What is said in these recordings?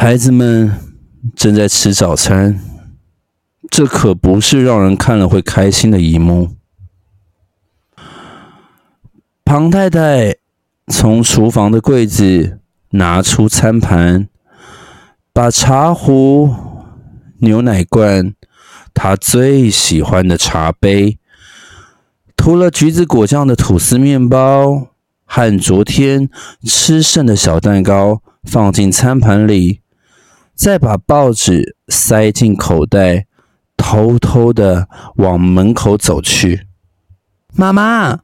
孩子们正在吃早餐，这可不是让人看了会开心的一幕。庞太太从厨房的柜子拿出餐盘，把茶壶、牛奶罐、她最喜欢的茶杯、涂了橘子果酱的吐司面包和昨天吃剩的小蛋糕放进餐盘里，再把报纸塞进口袋，偷偷的往门口走去。妈妈。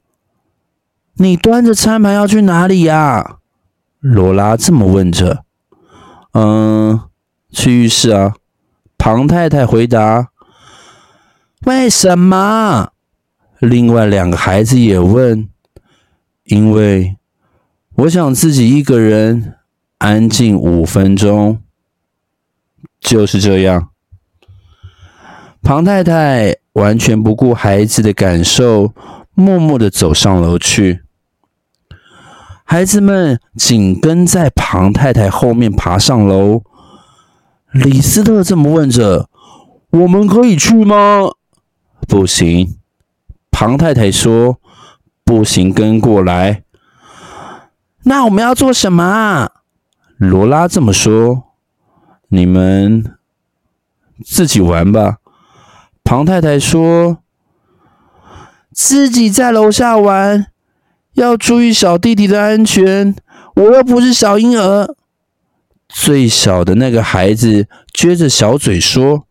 你端着餐盘要去哪里呀？罗拉这么问着。嗯，去浴室啊。庞太太回答。为什么？另外两个孩子也问。因为我想自己一个人安静五分钟。就是这样。庞太太完全不顾孩子的感受，默默地走上楼去。孩子们紧跟在庞太太后面爬上楼。李斯特这么问着：“我们可以去吗？”“不行。”庞太太说，“不行，跟过来。”“那我们要做什么啊？”罗拉这么说：“你们自己玩吧。”庞太太说：“自己在楼下玩。”要注意小弟弟的安全，我又不是小婴儿。最小的那个孩子撅着小嘴说：“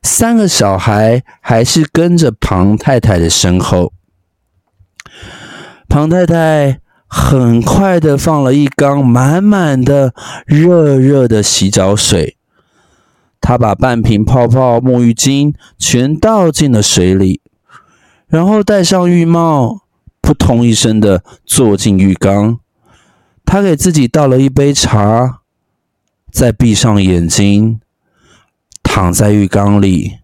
三个小孩还是跟着庞太太的身后。”庞太太很快的放了一缸满满的热热的洗澡水，他把半瓶泡泡沐浴巾全倒进了水里。然后戴上浴帽，扑通一声的坐进浴缸。他给自己倒了一杯茶，再闭上眼睛，躺在浴缸里。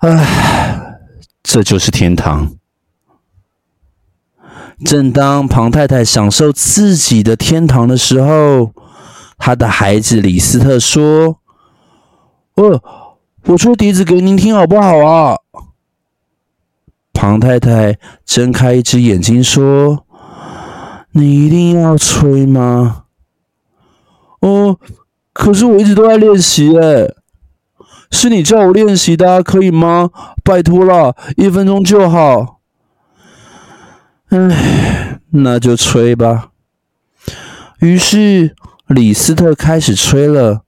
唉，这就是天堂。正当庞太太享受自己的天堂的时候，他的孩子李斯特说：“呃，我吹笛子给您听好不好啊？”庞太太睁开一只眼睛说：“你一定要吹吗？”“哦，可是我一直都在练习诶，是你叫我练习的，可以吗？拜托了，一分钟就好。”“唉，那就吹吧。”于是李斯特开始吹了，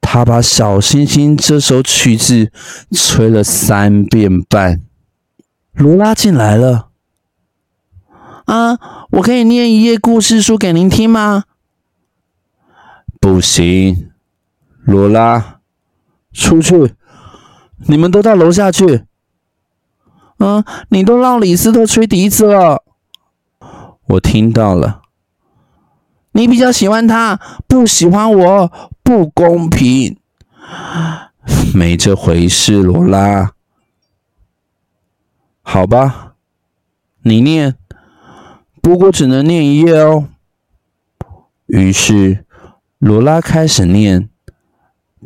他把《小星星》这首曲子吹了三遍半。罗拉进来了。啊，我可以念一页故事书给您听吗？不行，罗拉，出去！你们都到楼下去。嗯，你都让李斯特吹笛子了。我听到了。你比较喜欢他，不喜欢我，不公平。没这回事，罗拉。好吧，你念，不过只能念一页哦。于是罗拉开始念，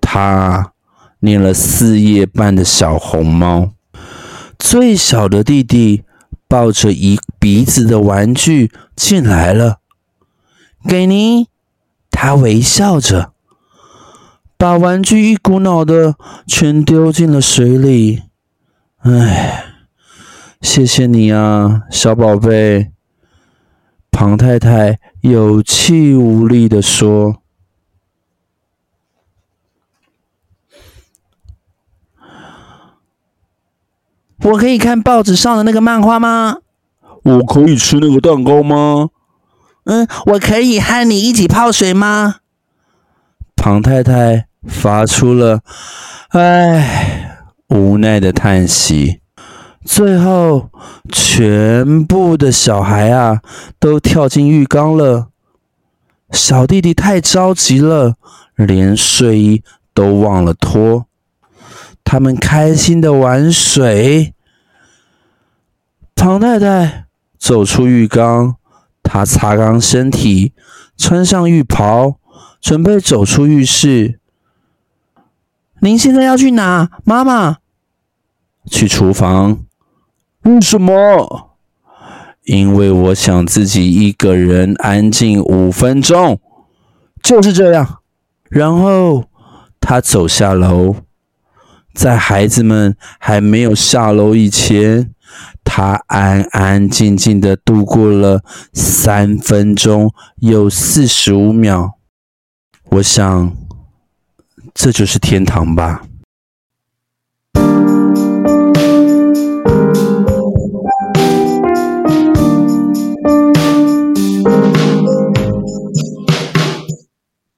她念了四页半的小红猫。最小的弟弟抱着一鼻子的玩具进来了，给您。他微笑着，把玩具一股脑的全丢进了水里。唉。谢谢你啊，小宝贝。庞太太有气无力地说：“我可以看报纸上的那个漫画吗？我可以吃那个蛋糕吗？嗯，我可以和你一起泡水吗？”庞太太发出了唉无奈的叹息。最后，全部的小孩啊，都跳进浴缸了。小弟弟太着急了，连睡衣都忘了脱。他们开心的玩水。庞太太走出浴缸，她擦干身体，穿上浴袍，准备走出浴室。您现在要去哪，妈妈？去厨房。为什么？因为我想自己一个人安静五分钟。就是这样。然后他走下楼，在孩子们还没有下楼以前，他安安静静的度过了三分钟又四十五秒。我想，这就是天堂吧。